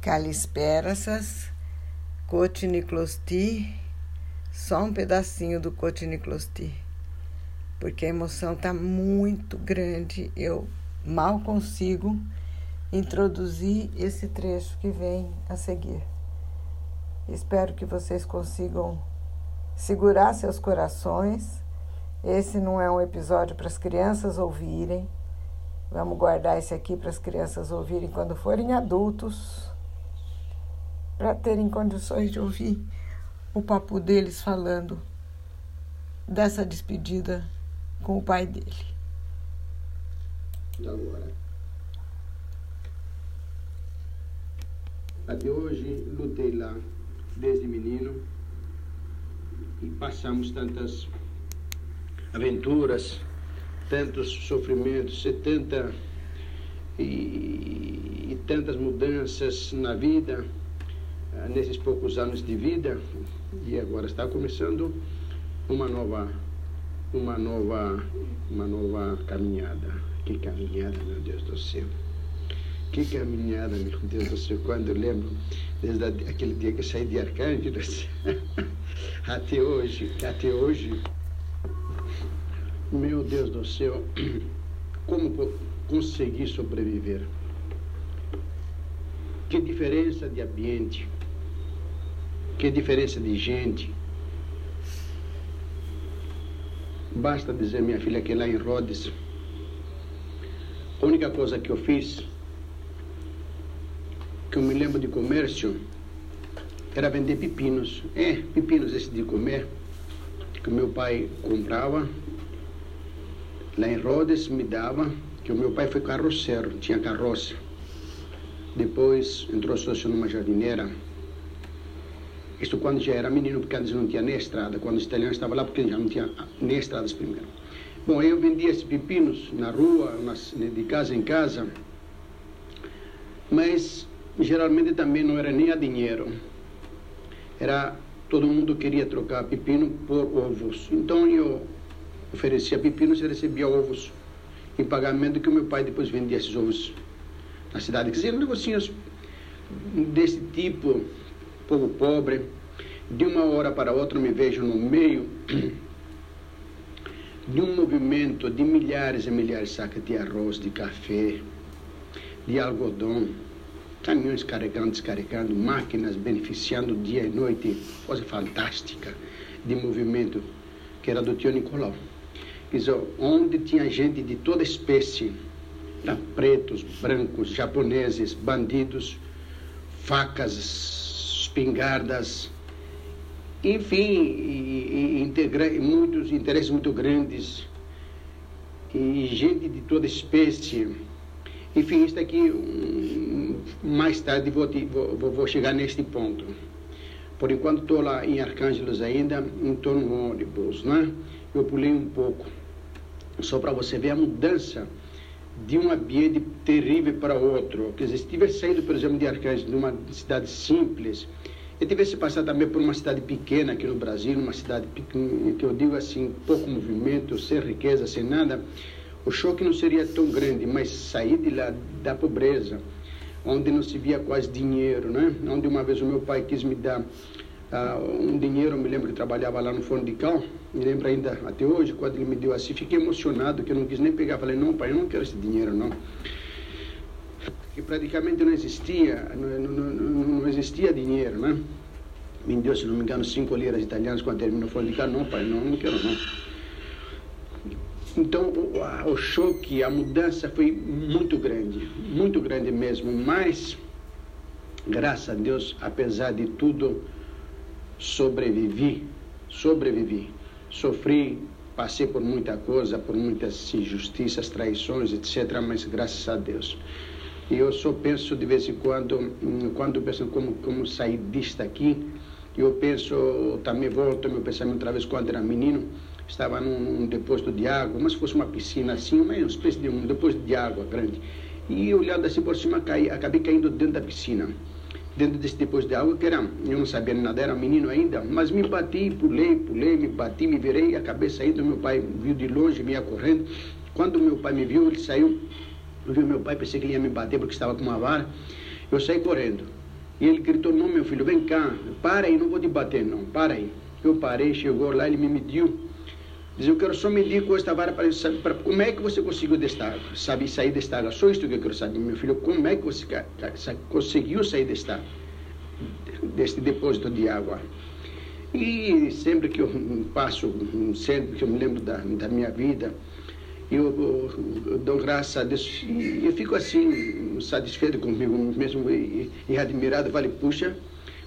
Calisperasas, Cotiniclosti, só um pedacinho do Cotiniclosti, porque a emoção está muito grande, eu mal consigo introduzir esse trecho que vem a seguir. Espero que vocês consigam segurar seus corações. Esse não é um episódio para as crianças ouvirem. Vamos guardar esse aqui para as crianças ouvirem quando forem adultos para terem condições de ouvir o papo deles falando dessa despedida com o pai dele. Agora. Até hoje lutei lá desde menino e passamos tantas aventuras, tantos sofrimentos, setenta e, e tantas mudanças na vida nesses poucos anos de vida e agora está começando uma nova uma nova uma nova caminhada. Que caminhada meu Deus do céu. Que caminhada meu Deus do céu. Quando eu lembro desde aquele dia que saí de Arcângelos até hoje até hoje meu Deus do céu como consegui sobreviver? Que diferença de ambiente que diferença de gente. Basta dizer, minha filha, que lá em Rhodes, a única coisa que eu fiz, que eu me lembro de comércio, era vender pepinos. É, pepinos esse de comer, que o meu pai comprava. Lá em Rhodes me dava, que o meu pai foi carroceiro, tinha carroça. Depois entrou sócio numa jardineira isso quando já era menino, porque antes não tinha nem estrada. Quando os italianos estavam lá, porque já não tinha nem estradas primeiro. Bom, eu vendia esses pepinos na rua, nas, de casa em casa, mas geralmente também não era nem a dinheiro. Era todo mundo queria trocar pepino por ovos. Então eu oferecia pepinos e recebia ovos em pagamento que o meu pai depois vendia esses ovos na cidade. Quer dizer, negocinhos desse tipo povo pobre. De uma hora para outra me vejo no meio de um movimento de milhares e milhares de sacas de arroz, de café, de algodão, caminhões carregando, descarregando, máquinas beneficiando dia e noite, coisa fantástica de movimento que era do tio Nicolau. Onde tinha gente de toda espécie, pretos, brancos, japoneses, bandidos, facas, espingardas, enfim, e, e integra, muitos interesses muito grandes, e gente de toda espécie. Enfim, isso aqui, um, mais tarde vou, vou, vou chegar neste ponto. Por enquanto estou lá em Arcângelos ainda, em torno do ônibus, né? Eu pulei um pouco, só para você ver a mudança de um ambiente terrível para outro. Quer dizer, se tivesse saído, por exemplo, de Arcângelos, de uma cidade simples, e tivesse passado também por uma cidade pequena aqui no Brasil, uma cidade pequena, que eu digo assim, pouco movimento, sem riqueza, sem nada, o choque não seria tão grande, mas sair de lá da pobreza, onde não se via quase dinheiro, né? Onde uma vez o meu pai quis me dar um dinheiro, eu me lembro que trabalhava lá no Forno de Cal, me lembro ainda até hoje, quando ele me deu assim, fiquei emocionado, que eu não quis nem pegar, falei, não pai, eu não quero esse dinheiro, não que praticamente não existia, não, não, não existia dinheiro, né? Me deu, se não me engano, cinco liras italianas quando terminou. Eu falei, não, pai, não, não quero não. Então, o, o choque, a mudança foi muito grande, muito grande mesmo, mas, graças a Deus, apesar de tudo, sobrevivi, sobrevivi. Sofri, passei por muita coisa, por muitas injustiças, traições, etc., mas graças a Deus. E eu só penso de vez em quando, hum, quando penso como, como sair disto aqui, eu penso, também volto meu pensamento outra vez quando era menino, estava num, num depósito de água, mas fosse uma piscina assim, uma espécie de um depósito de água grande. E olhando assim por cima, caí, acabei caindo dentro da piscina. Dentro desse depósito de água, que era, eu não sabia nada, era menino ainda, mas me bati, pulei, pulei, me bati, me virei, acabei saindo, meu pai viu de longe, me ia correndo. Quando meu pai me viu, ele saiu eu vi meu pai, pensei que ele ia me bater porque estava com uma vara. Eu saí correndo. E ele gritou, não meu filho, vem cá, para aí, não vou te bater não, para aí. Eu parei, chegou lá, ele me mediu. Diz, eu quero só medir com esta vara para saber para, como é que você conseguiu desta sabe, sair desta água. Só isso que eu quero saber, meu filho, como é que você conseguiu sair desta, deste depósito de água. E sempre que eu passo, sempre que eu me lembro da, da minha vida, eu, eu, eu, dou graças a Deus e eu fico assim, satisfeito comigo mesmo e, e admirado. Falei, puxa,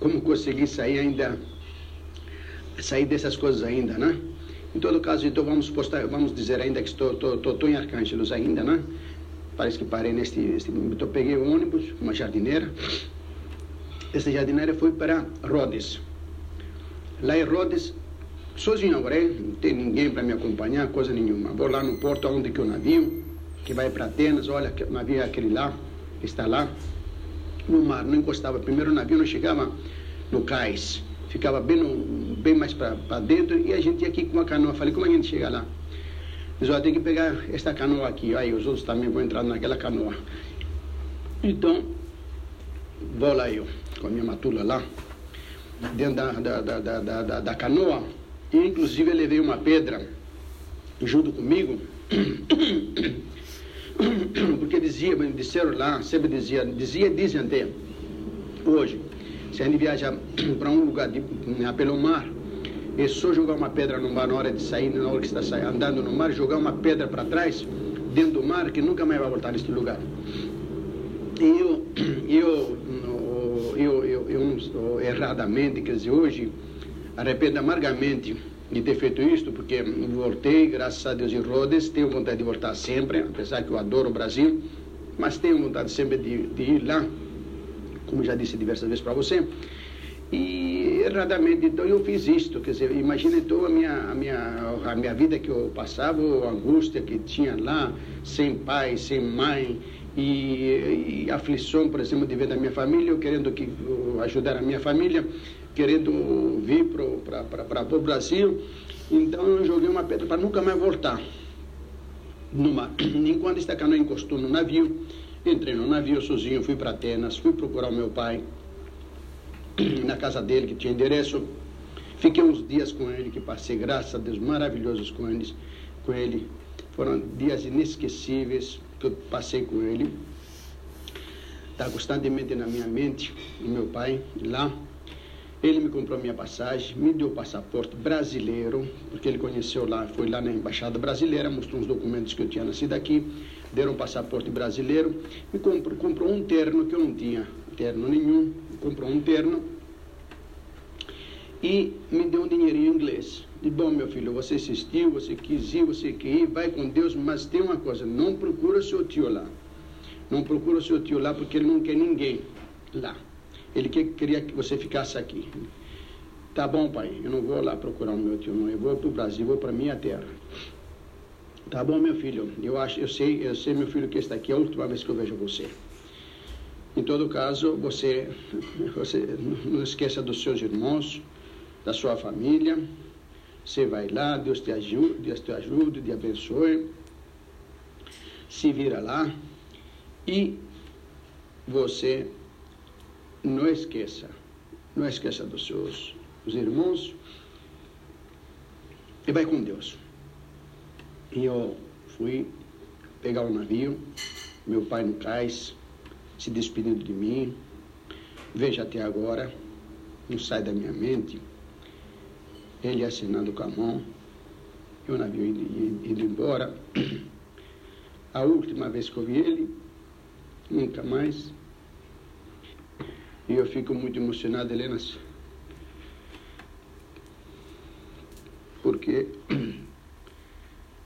como consegui sair ainda, sair dessas coisas ainda, né? Em todo caso, então vamos postar, vamos dizer ainda que estou, estou, estou, estou em Arcângelos ainda, né? Parece que parei neste, neste peguei o ônibus, uma jardineira. Essa jardineira foi para Rhodes. Lá em Rhodes sozinho agora, não tem ninguém para me acompanhar, coisa nenhuma. Vou lá no porto onde que o navio, que vai para Atenas, olha, o navio é aquele lá, que está lá, no mar, não encostava. Primeiro o navio não chegava no cais, ficava bem, no, bem mais para dentro e a gente ia aqui com uma canoa. Falei, como a gente chega lá? Diz, olha, tem que pegar esta canoa aqui, aí os outros também vão entrar naquela canoa. Então, vou lá eu, com a minha matula lá, dentro da, da, da, da, da, canoa, e, inclusive, eu levei uma pedra junto comigo, porque dizia, disseram lá, sempre dizia, dizia, dizem até, hoje, se a gente viaja para um lugar de, né, pelo mar, é só jogar uma pedra no mar na hora de sair, na hora que está andando no mar, jogar uma pedra para trás, dentro do mar, que nunca mais vai voltar neste lugar. E eu, eu, eu, eu, eu, eu erradamente, quer dizer, hoje, arrependo amargamente de ter feito isto, porque voltei, graças a Deus, em Rhodes, tenho vontade de voltar sempre, apesar que eu adoro o Brasil, mas tenho vontade sempre de, de ir lá, como já disse diversas vezes para você. E erradamente, então eu fiz isto, quer dizer, imagina então a minha, a minha, a minha vida que eu passava, a angústia que tinha lá, sem pai, sem mãe, e, e aflição, por exemplo, de ver da minha família, eu querendo que, ajudar a minha família, querendo vir para o Brasil. Então eu joguei uma pedra para nunca mais voltar no mar. Enquanto esta canoa encostou no navio, entrei no navio sozinho, fui para Atenas, fui procurar o meu pai na casa dele, que tinha endereço. Fiquei uns dias com ele, que passei, graças a Deus, maravilhosos com, eles, com ele. Foram dias inesquecíveis que eu passei com ele. Está constantemente na minha mente, o meu pai, lá. Ele me comprou minha passagem, me deu o passaporte brasileiro, porque ele conheceu lá, foi lá na embaixada brasileira, mostrou uns documentos que eu tinha nascido aqui, deram um passaporte brasileiro, me comprou, comprou um terno que eu não tinha terno nenhum, comprou um terno e me deu um dinheirinho inglês. E bom, meu filho, você assistiu, você quis ir, você quer ir, vai com Deus, mas tem uma coisa, não procura seu tio lá. Não procura seu tio lá porque ele não quer ninguém lá. Ele quer, queria que você ficasse aqui. Tá bom, pai, eu não vou lá procurar o meu tio, não. Eu vou para o Brasil, vou para minha terra. Tá bom, meu filho. Eu acho, eu sei, eu sei, meu filho, que esta aqui é a última vez que eu vejo você. Em todo caso, você, você não esqueça dos seus irmãos, da sua família. Você vai lá, Deus te ajude, Deus te ajude, te abençoe. Se vira lá e você não esqueça, não esqueça dos seus os irmãos e vai com Deus. E eu fui pegar o navio, meu pai no cais, se despedindo de mim. Veja até agora, não sai da minha mente, ele assinando com a mão, e o navio indo, indo embora. A última vez que eu vi ele, nunca mais. E eu fico muito emocionado, Helena, porque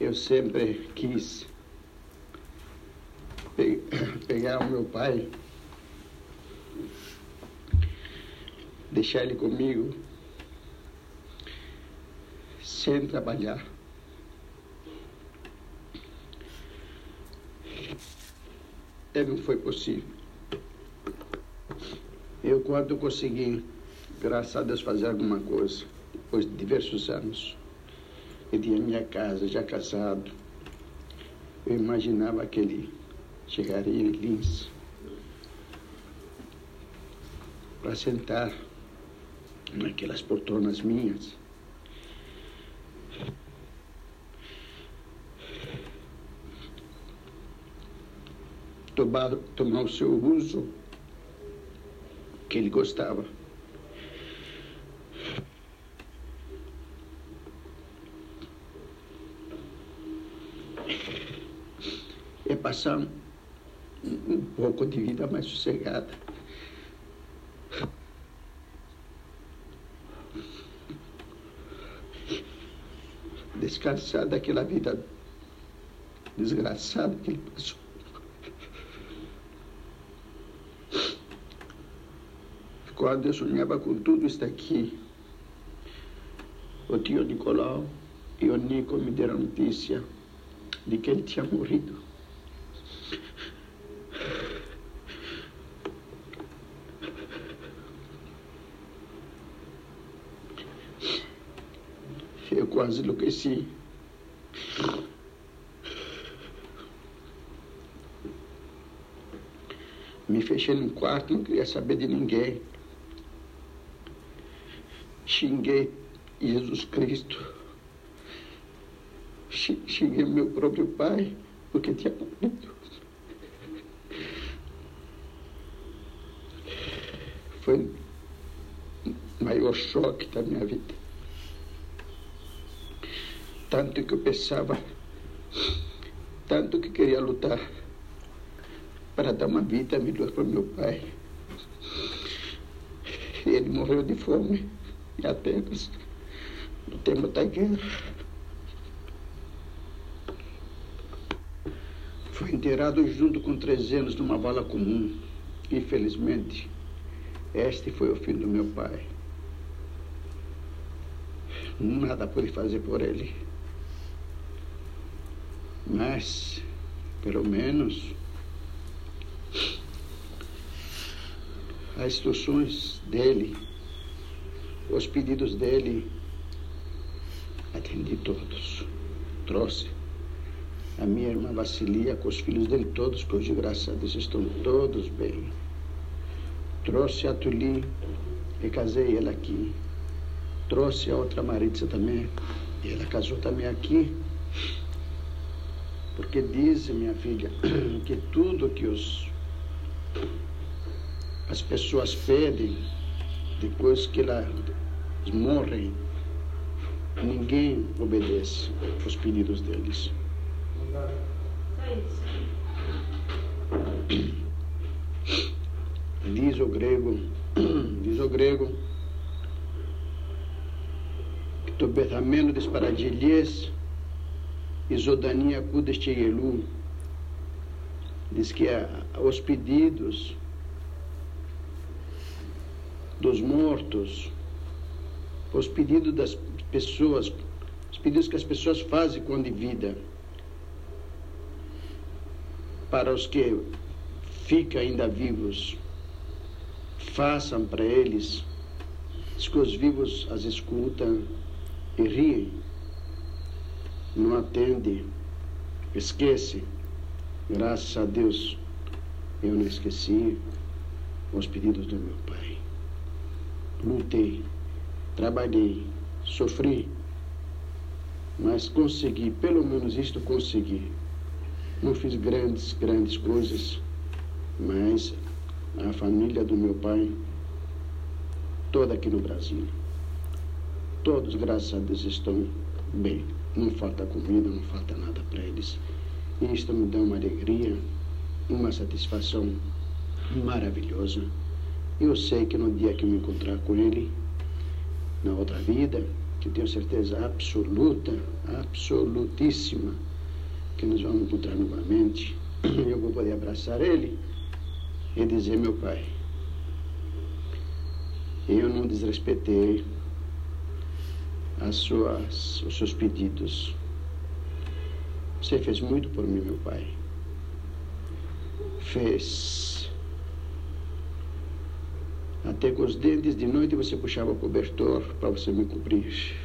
eu sempre quis pegar o meu pai, deixar ele comigo, sem trabalhar. E não foi possível. Eu, quando consegui, graças a Deus, fazer alguma coisa, depois de diversos anos, eu tinha minha casa, já casado, eu imaginava que ele chegaria em Lins. para sentar naquelas poltronas minhas. Tomar, tomar o seu uso que ele gostava. É passar um, um pouco de vida mais sossegada. Descansar daquela vida desgraçada que ele passou. Quando eu sonhava com tudo isso aqui, o tio Nicolau e o Nico me deram notícia de que ele tinha morrido. Eu quase enlouqueci. Me fechei num quarto, não queria saber de ninguém xinguei Jesus Cristo. Xinguei meu próprio pai porque tinha morrido. Foi o maior choque da minha vida. Tanto que eu pensava, tanto que queria lutar para dar uma vida melhor para meu pai. Ele morreu de fome e apenas no tempo da guerra. Foi enterrado junto com três anos numa bala comum. Infelizmente, este foi o fim do meu pai. Nada pude fazer por ele. Mas, pelo menos, as instruções dele os pedidos dele, atendi todos. Trouxe a minha irmã Vasilia com os filhos dele todos, que hoje, graças a Deus, estão todos bem. Trouxe a Tuli e casei ela aqui. Trouxe a outra Maritza também, e ela casou também aqui. Porque diz, minha filha, que tudo que os, as pessoas pedem, depois que elas morrem, ninguém obedece aos pedidos deles. Diz o grego, diz o grego, que to bethameno des paradilhes isodania cudes elu. Diz que os pedidos dos mortos, os pedidos das pessoas, os pedidos que as pessoas fazem quando vida, para os que ficam ainda vivos, façam para eles, os que os vivos as escutam e riem, não atendem, esquece. Graças a Deus, eu não esqueci os pedidos do meu Pai lutei, trabalhei, sofri, mas consegui, pelo menos isto consegui. Não fiz grandes, grandes coisas, mas a família do meu pai, toda aqui no Brasil, todos, graças a Deus, estão bem. Não falta comida, não falta nada para eles. E isto me dá uma alegria, uma satisfação maravilhosa. Eu sei que no dia que eu me encontrar com ele, na outra vida, que tenho certeza absoluta, absolutíssima, que nós vamos encontrar novamente, eu vou poder abraçar ele e dizer: Meu pai, eu não desrespeitei as suas, os seus pedidos. Você fez muito por mim, meu pai. Fez até com os dentes de noite você puxava o cobertor para você me cobrir.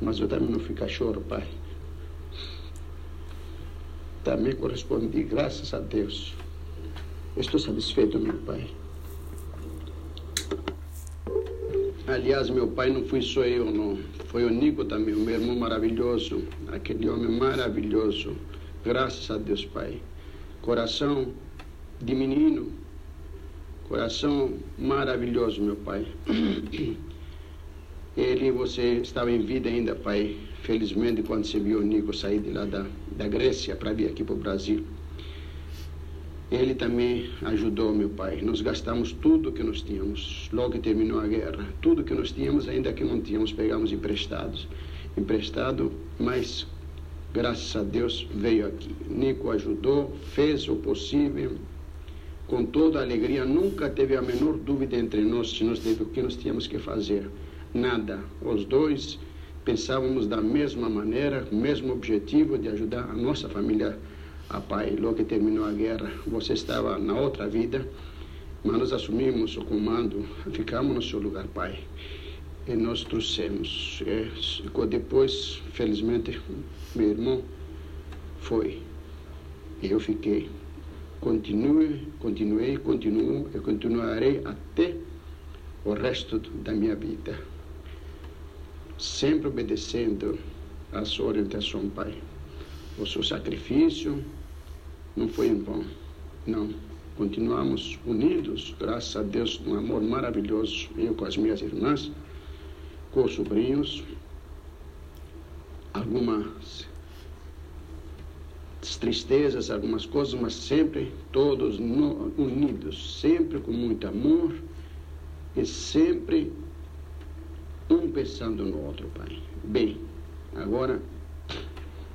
Mas eu também não fui cachorro, pai. Também correspondi, graças a Deus. Estou satisfeito, meu pai. Aliás, meu pai não fui só eu, não. Foi o Nico também, o meu irmão maravilhoso, aquele homem maravilhoso. Graças a Deus, Pai. Coração de menino, coração maravilhoso, meu Pai. Ele, você estava em vida ainda, Pai. Felizmente, quando você viu o Nico sair de lá da, da Grécia para vir aqui para o Brasil. Ele também ajudou, meu pai. Nós gastamos tudo que nós tínhamos, logo que terminou a guerra. Tudo que nós tínhamos, ainda que não tínhamos, pegamos emprestados. Emprestado, mas graças a Deus veio aqui. Nico ajudou, fez o possível, com toda a alegria. Nunca teve a menor dúvida entre nós se nós teve o que nós tínhamos que fazer. Nada. Os dois pensávamos da mesma maneira, mesmo objetivo de ajudar a nossa família a pai, logo que terminou a guerra, você estava na outra vida, mas nós assumimos o comando, ficamos no seu lugar, pai. E nós trouxemos. E depois, felizmente, meu irmão foi. E eu fiquei. Continue, continuei, continuo e continuarei até o resto da minha vida. Sempre obedecendo a sua orientação, Pai. O seu sacrifício, não foi em vão. Não. Continuamos unidos, graças a Deus, um amor maravilhoso, eu com as minhas irmãs, com os sobrinhos, algumas tristezas, algumas coisas, mas sempre todos no, unidos, sempre com muito amor e sempre um pensando no outro, Pai. Bem, agora,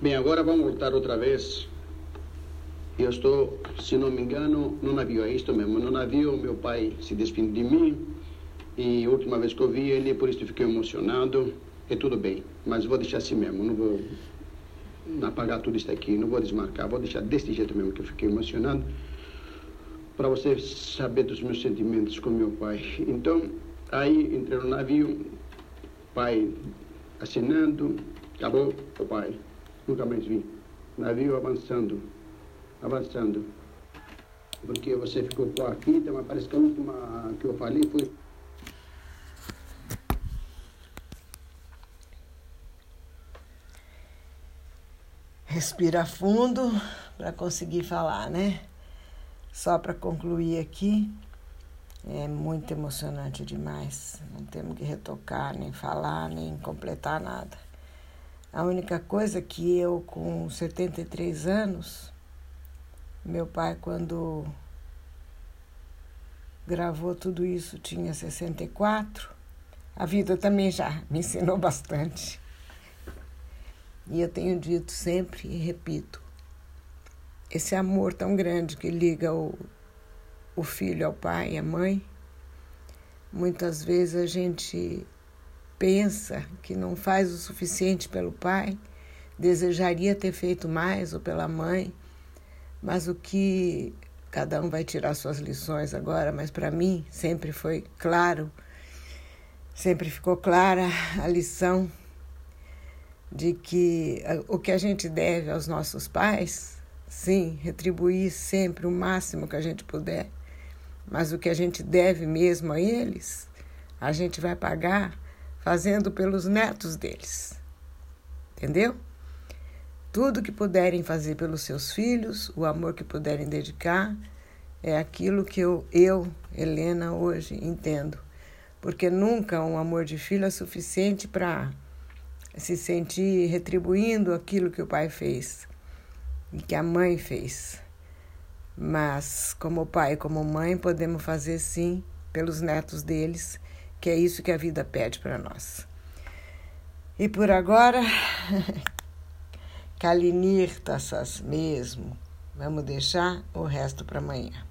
bem, agora vamos voltar outra vez eu estou, se não me engano, no navio, é isto mesmo. No navio, meu pai se despediu de mim e a última vez que eu vi ele, por isso fiquei emocionado. E tudo bem, mas vou deixar assim mesmo, não vou apagar tudo isso aqui, não vou desmarcar, vou deixar desse jeito mesmo que eu fiquei emocionado para você saber dos meus sentimentos com meu pai. Então, aí entrei no navio, pai assinando, acabou o pai, nunca mais vi. Navio avançando, avançando. Porque você ficou com a fita, mas parece que a última que eu falei foi. Respira fundo para conseguir falar, né? Só para concluir aqui, é muito emocionante demais. Não temos que retocar, nem falar, nem completar nada. A única coisa que eu, com 73 anos, meu pai, quando gravou tudo isso, tinha 64. A vida também já me ensinou bastante. E eu tenho dito sempre e repito: esse amor tão grande que liga o, o filho ao pai e à mãe, muitas vezes a gente pensa que não faz o suficiente pelo pai, desejaria ter feito mais ou pela mãe mas o que cada um vai tirar suas lições agora, mas para mim sempre foi claro, sempre ficou clara a lição de que o que a gente deve aos nossos pais, sim, retribuir sempre o máximo que a gente puder, mas o que a gente deve mesmo a eles, a gente vai pagar fazendo pelos netos deles. Entendeu? Tudo que puderem fazer pelos seus filhos, o amor que puderem dedicar, é aquilo que eu, eu Helena, hoje entendo. Porque nunca um amor de filho é suficiente para se sentir retribuindo aquilo que o pai fez e que a mãe fez. Mas, como pai e como mãe, podemos fazer sim pelos netos deles, que é isso que a vida pede para nós. E por agora. Calinirtassas mesmo. Vamos deixar o resto para amanhã.